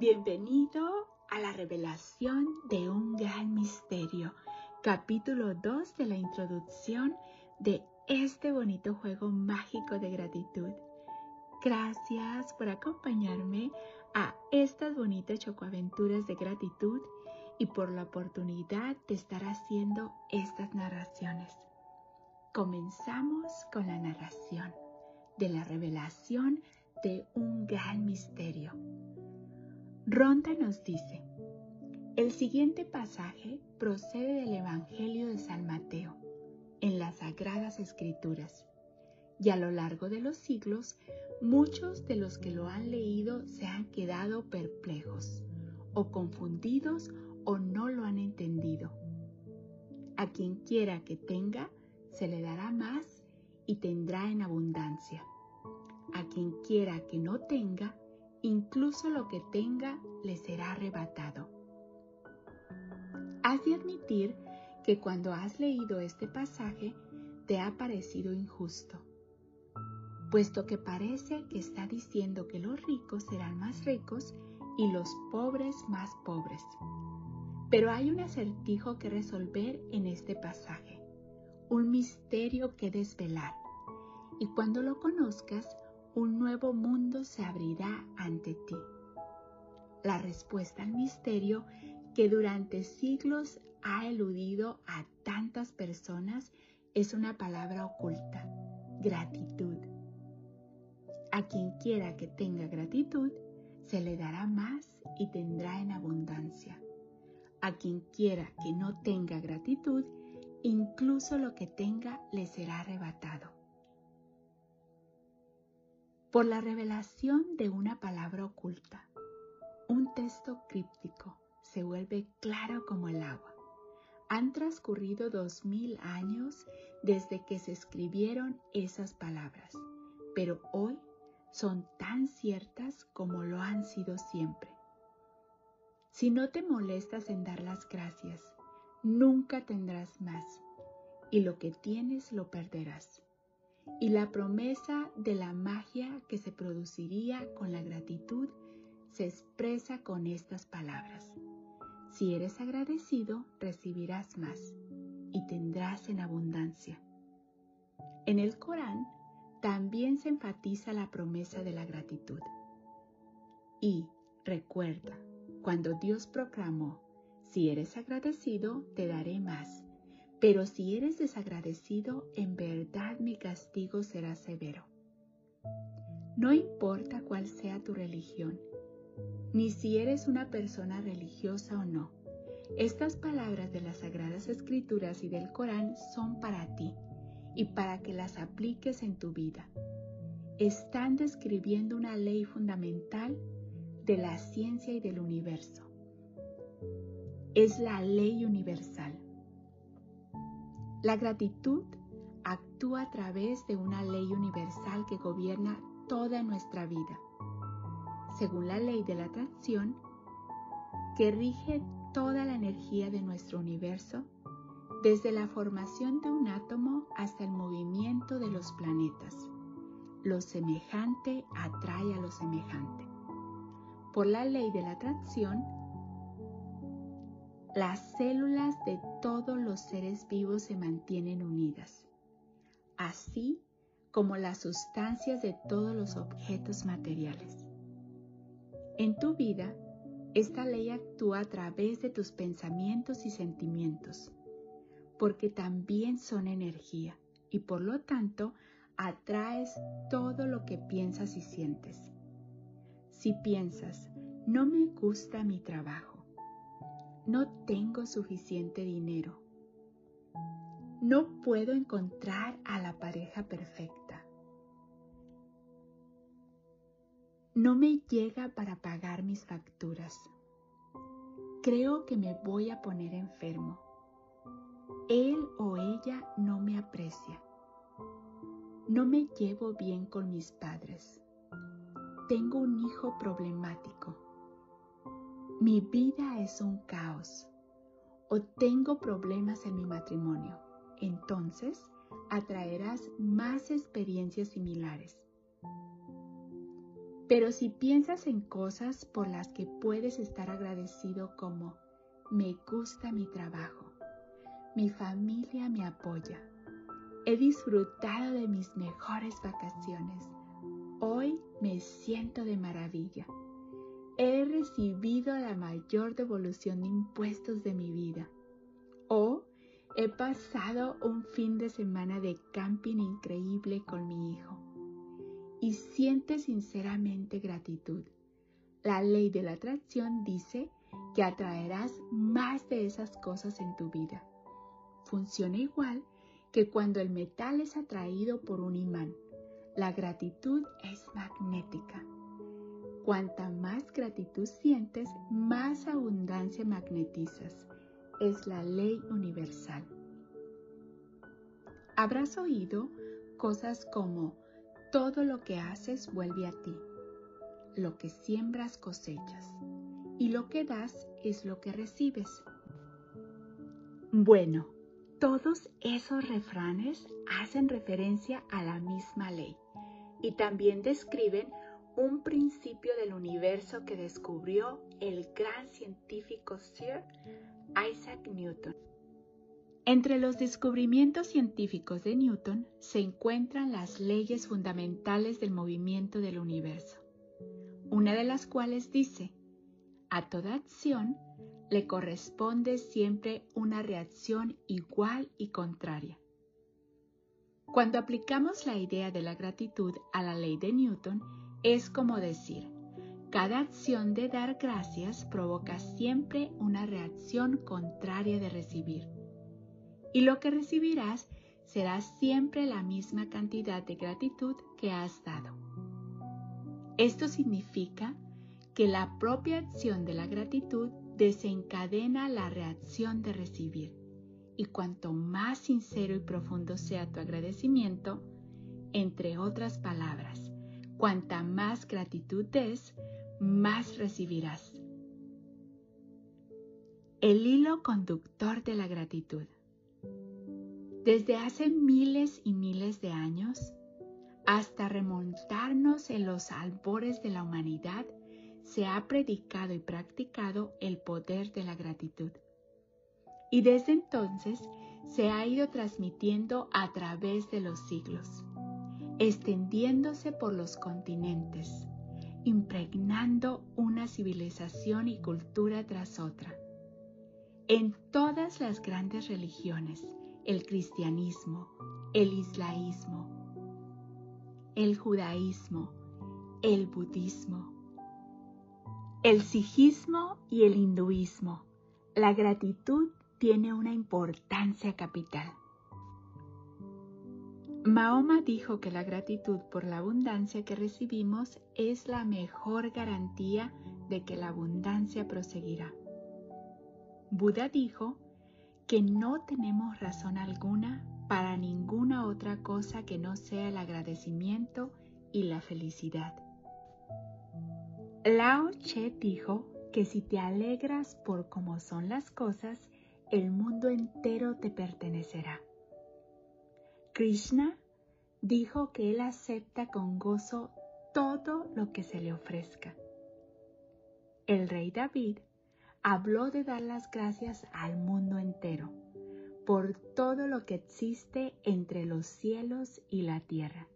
Bienvenido a la revelación de un gran misterio, capítulo 2 de la introducción de este bonito juego mágico de gratitud. Gracias por acompañarme a estas bonitas chocoaventuras de gratitud y por la oportunidad de estar haciendo estas narraciones. Comenzamos con la narración de la revelación de un gran misterio. Ronda nos dice, el siguiente pasaje procede del Evangelio de San Mateo, en las Sagradas Escrituras, y a lo largo de los siglos, muchos de los que lo han leído se han quedado perplejos, o confundidos, o no lo han entendido. A quien quiera que tenga, se le dará más y tendrá en abundancia. A quien quiera que no tenga, incluso lo que tenga le será arrebatado. Has de admitir que cuando has leído este pasaje te ha parecido injusto, puesto que parece que está diciendo que los ricos serán más ricos y los pobres más pobres. Pero hay un acertijo que resolver en este pasaje, un misterio que desvelar, y cuando lo conozcas un nuevo mundo se abrirá ante ti. La respuesta al misterio que durante siglos ha eludido a tantas personas es una palabra oculta, gratitud. A quien quiera que tenga gratitud, se le dará más y tendrá en abundancia. A quien quiera que no tenga gratitud, incluso lo que tenga le será arrebatado por la revelación de una palabra oculta. Un texto críptico se vuelve claro como el agua. Han transcurrido dos mil años desde que se escribieron esas palabras, pero hoy son tan ciertas como lo han sido siempre. Si no te molestas en dar las gracias, nunca tendrás más, y lo que tienes lo perderás y la promesa de la magia que se produciría con la gratitud se expresa con estas palabras. Si eres agradecido, recibirás más y tendrás en abundancia. En el Corán también se enfatiza la promesa de la gratitud. Y recuerda, cuando Dios proclamó, si eres agradecido, te daré más pero si eres desagradecido, en verdad mi castigo será severo. No importa cuál sea tu religión, ni si eres una persona religiosa o no. Estas palabras de las Sagradas Escrituras y del Corán son para ti y para que las apliques en tu vida. Están describiendo una ley fundamental de la ciencia y del universo. Es la ley universal. La gratitud actúa a través de una ley universal que gobierna toda nuestra vida, según la ley de la atracción, que rige toda la energía de nuestro universo, desde la formación de un átomo hasta el movimiento de los planetas. Lo semejante atrae a lo semejante. Por la ley de la atracción, las células de todos los seres vivos se mantienen unidas, así como las sustancias de todos los objetos materiales. En tu vida, esta ley actúa a través de tus pensamientos y sentimientos, porque también son energía y por lo tanto atraes todo lo que piensas y sientes. Si piensas, no me gusta mi trabajo, no tengo suficiente dinero. No puedo encontrar a la pareja perfecta. No me llega para pagar mis facturas. Creo que me voy a poner enfermo. Él o ella no me aprecia. No me llevo bien con mis padres. Tengo un hijo problemático mi vida es un caos. O tengo problemas en mi matrimonio, entonces atraerás más experiencias similares. Pero si piensas en cosas por las que puedes estar agradecido como me gusta mi trabajo, mi familia me apoya, he disfrutado de mis mejores vacaciones, hoy me siento de maravilla, he recibido la mayor devolución de impuestos de mi vida o he pasado un fin de semana de camping increíble con mi hijo y siente sinceramente gratitud. La ley de la atracción dice que atraerás más de esas cosas en tu vida. Funciona igual que cuando el metal es atraído por un imán. La gratitud es magnética. Cuanta más gratitud sientes, más abundancia magnetizas. Es la ley universal. Habrás oído cosas como todo lo que haces vuelve a ti. Lo que siembras cosechas. Y lo que das es lo que recibes. Bueno, todos esos refranes hacen referencia a la misma ley y también describen un principio del universo que descubrió el gran científico Sir Isaac Newton. Entre los descubrimientos científicos de Newton se encuentran las leyes fundamentales del movimiento del universo, una de las cuales dice, a toda acción le corresponde siempre una reacción igual y contraria. Cuando aplicamos la idea de la gratitud a la ley de Newton, es como decir, cada acción de dar gracias provoca siempre una reacción contraria de recibir y lo que recibirás será siempre la misma cantidad de gratitud que has dado. Esto significa que la propia acción de la gratitud desencadena la reacción de recibir. Y cuanto más sincero y profundo sea tu agradecimiento, entre otras palabras, cuanta más gratitud des, más recibirás. El hilo conductor de la gratitud. Desde hace miles y miles de años, hasta remontarnos en los albores de la humanidad, se ha predicado y practicado el poder de la gratitud. Y desde entonces se ha ido transmitiendo a través de los siglos, extendiéndose por los continentes, impregnando una civilización y cultura tras otra. En todas las grandes religiones, el cristianismo, el islaísmo, el judaísmo, el budismo, el sijismo y el hinduismo. La gratitud tiene una importancia capital. Mahoma dijo que la gratitud por la abundancia que recibimos es la mejor garantía de que la abundancia proseguirá. Buda dijo que no tenemos razón alguna para ninguna otra cosa que no sea el agradecimiento y la felicidad. Lao Che dijo que si te alegras por cómo son las cosas, el mundo entero te pertenecerá. Krishna dijo que él acepta con gozo todo lo que se le ofrezca. El rey David habló de dar las gracias al mundo entero por todo lo que existe entre los cielos y la tierra.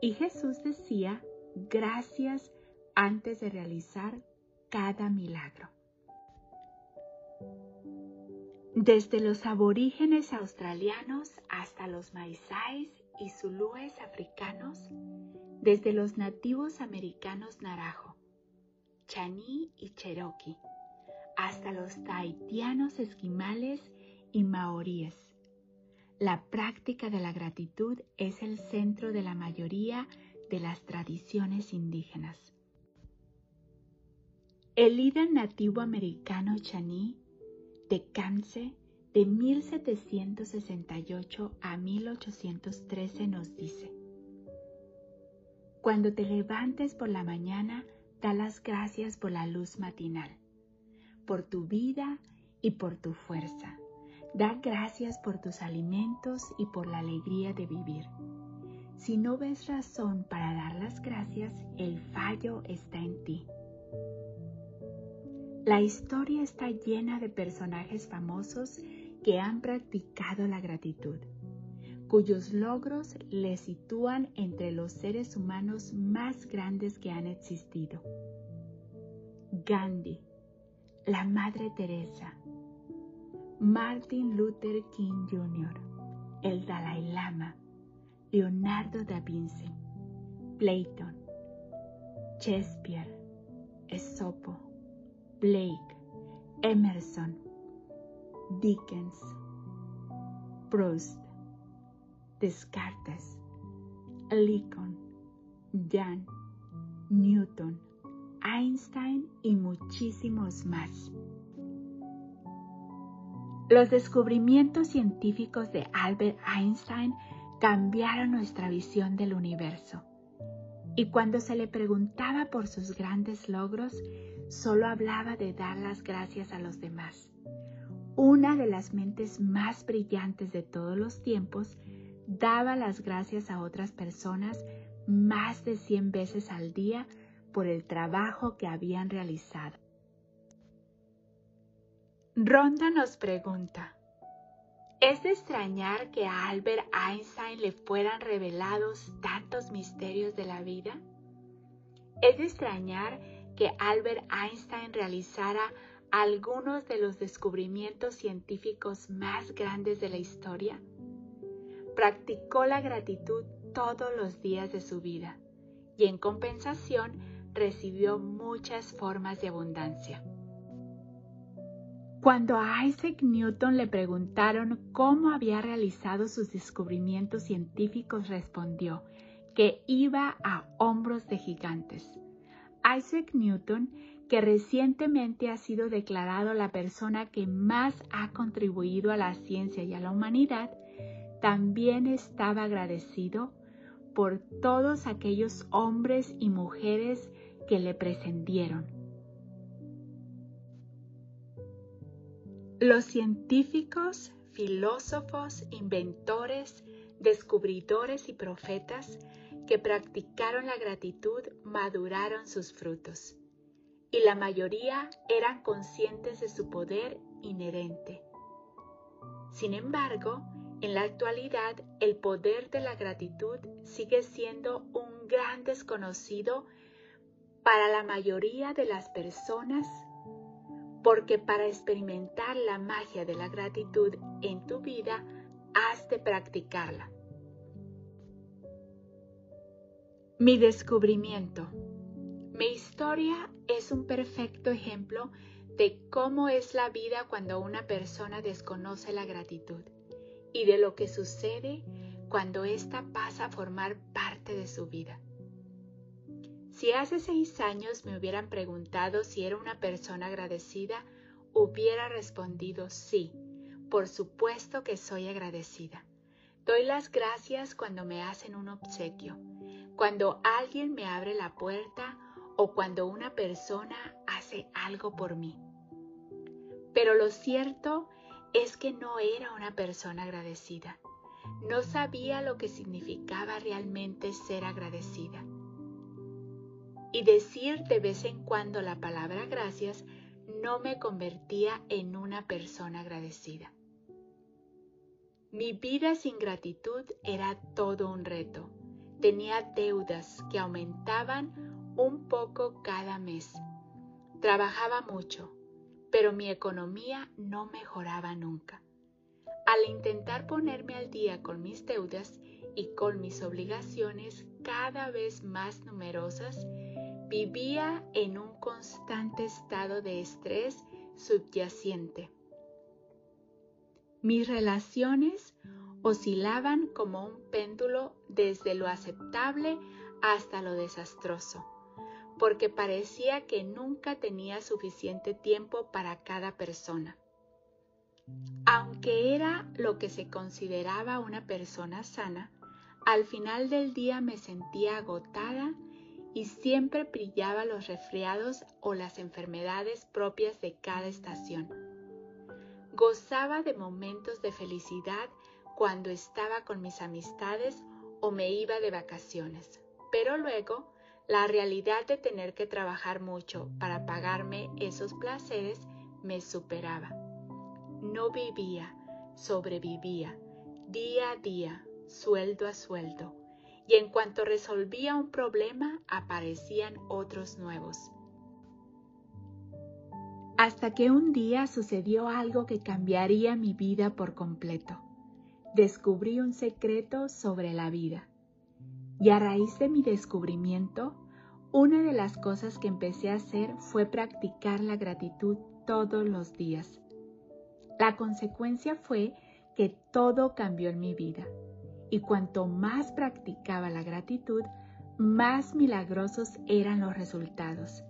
Y Jesús decía gracias antes de realizar cada milagro. Desde los aborígenes australianos hasta los maizáis y zulúes africanos, desde los nativos americanos narajo, chaní y cherokee, hasta los tahitianos esquimales y maoríes. La práctica de la gratitud es el centro de la mayoría de las tradiciones indígenas. El líder nativo americano Chaní de Kamse de 1768 a 1813 nos dice, Cuando te levantes por la mañana, da las gracias por la luz matinal por tu vida y por tu fuerza. Da gracias por tus alimentos y por la alegría de vivir. Si no ves razón para dar las gracias, el fallo está en ti. La historia está llena de personajes famosos que han practicado la gratitud, cuyos logros les sitúan entre los seres humanos más grandes que han existido. Gandhi, la Madre Teresa, Martin Luther King Jr., el Dalai Lama, Leonardo da Vinci, Platon, Shakespeare, Esopo, Blake, Emerson, Dickens, Proust, Descartes, Lincoln, Jan, Newton, Einstein y muchísimos más. Los descubrimientos científicos de Albert Einstein cambiaron nuestra visión del universo. Y cuando se le preguntaba por sus grandes logros, solo hablaba de dar las gracias a los demás. Una de las mentes más brillantes de todos los tiempos daba las gracias a otras personas más de 100 veces al día por el trabajo que habían realizado. Ronda nos pregunta, ¿es de extrañar que a Albert Einstein le fueran revelados tantos misterios de la vida? ¿Es de extrañar que Albert Einstein realizara algunos de los descubrimientos científicos más grandes de la historia? Practicó la gratitud todos los días de su vida y en compensación recibió muchas formas de abundancia. Cuando a Isaac Newton le preguntaron cómo había realizado sus descubrimientos científicos, respondió que iba a hombros de gigantes. Isaac Newton, que recientemente ha sido declarado la persona que más ha contribuido a la ciencia y a la humanidad, también estaba agradecido por todos aquellos hombres y mujeres que le precedieron. Los científicos, filósofos, inventores, descubridores y profetas que practicaron la gratitud maduraron sus frutos, y la mayoría eran conscientes de su poder inherente. Sin embargo, en la actualidad el poder de la gratitud sigue siendo un gran desconocido para la mayoría de las personas, porque para experimentar la magia de la gratitud en tu vida, has de practicarla. Mi descubrimiento. Mi historia es un perfecto ejemplo de cómo es la vida cuando una persona desconoce la gratitud y de lo que sucede cuando ésta pasa a formar parte de su vida. Si hace seis años me hubieran preguntado si era una persona agradecida, hubiera respondido sí, por supuesto que soy agradecida. Doy las gracias cuando me hacen un obsequio cuando alguien me abre la puerta o cuando una persona hace algo por mí. Pero lo cierto es que no era una persona agradecida. No sabía lo que significaba realmente ser agradecida. Y decir de vez en cuando la palabra gracias no me convertía en una persona agradecida. Mi vida sin gratitud era todo un reto Tenía deudas que aumentaban un poco cada mes. Trabajaba mucho, pero mi economía no mejoraba nunca. Al intentar ponerme al día con mis deudas y con mis obligaciones cada vez más numerosas, vivía en un constante estado de estrés subyacente. Mis relaciones oscilaban como un péndulo desde lo aceptable hasta lo desastroso, porque parecía que nunca tenía suficiente tiempo para cada persona. Aunque era lo que se consideraba una persona sana, al final del día me sentía agotada y siempre brillaba los resfriados o las enfermedades propias de cada estación. Gozaba de momentos de felicidad cuando estaba con mis amistades o me iba de vacaciones. Pero luego, la realidad de tener que trabajar mucho para pagarme esos placeres me superaba. No vivía, sobrevivía, día a día, sueldo a sueldo, y en cuanto resolvía un problema aparecían otros nuevos. Hasta que un día sucedió algo que cambiaría mi vida por completo. Descubrí un secreto sobre la vida. Y a raíz de mi descubrimiento, una de las cosas que empecé a hacer fue practicar la gratitud todos los días. La consecuencia fue que todo cambió en mi vida. Y cuanto más practicaba la gratitud, más milagrosos eran los resultados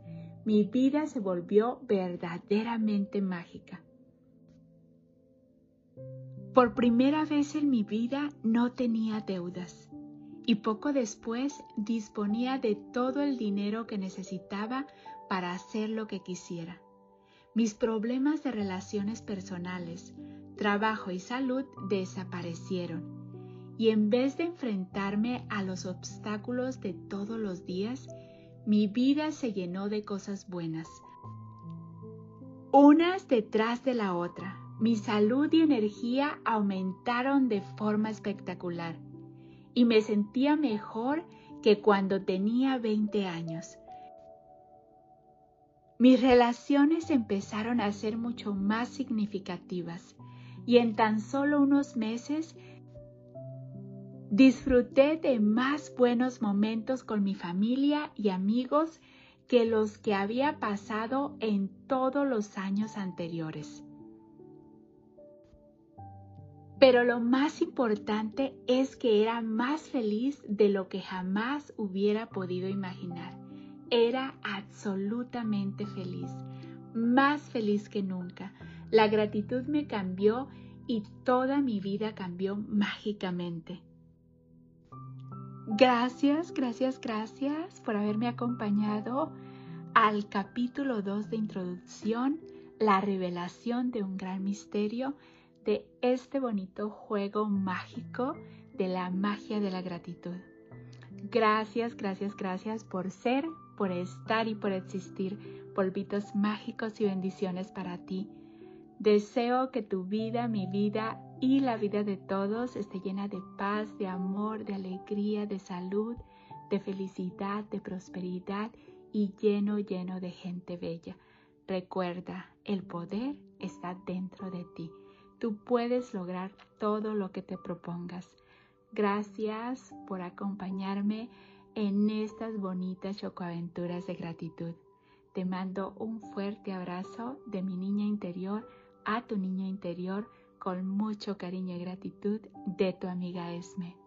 mi vida se volvió verdaderamente mágica. Por primera vez en mi vida no tenía deudas y poco después disponía de todo el dinero que necesitaba para hacer lo que quisiera. Mis problemas de relaciones personales, trabajo y salud desaparecieron y en vez de enfrentarme a los obstáculos de todos los días, mi vida se llenó de cosas buenas, unas detrás de la otra. Mi salud y energía aumentaron de forma espectacular y me sentía mejor que cuando tenía 20 años. Mis relaciones empezaron a ser mucho más significativas y en tan solo unos meses Disfruté de más buenos momentos con mi familia y amigos que los que había pasado en todos los años anteriores. Pero lo más importante es que era más feliz de lo que jamás hubiera podido imaginar. Era absolutamente feliz, más feliz que nunca. La gratitud me cambió y toda mi vida cambió mágicamente. Gracias, gracias, gracias por haberme acompañado al capítulo 2 de introducción, la revelación de un gran misterio de este bonito juego mágico de la magia de la gratitud. Gracias, gracias, gracias por ser, por estar y por existir. Polvitos mágicos y bendiciones para ti. Deseo que tu vida, mi vida y la vida de todos esté llena de paz, de amor, de alegría, de salud, de felicidad, de prosperidad y lleno, lleno de gente bella. Recuerda, el poder está dentro de ti. Tú puedes lograr todo lo que te propongas. Gracias por acompañarme en estas bonitas chocoaventuras de gratitud. Te mando un fuerte abrazo de mi niña interior a tu niño interior con mucho cariño y gratitud de tu amiga Esme.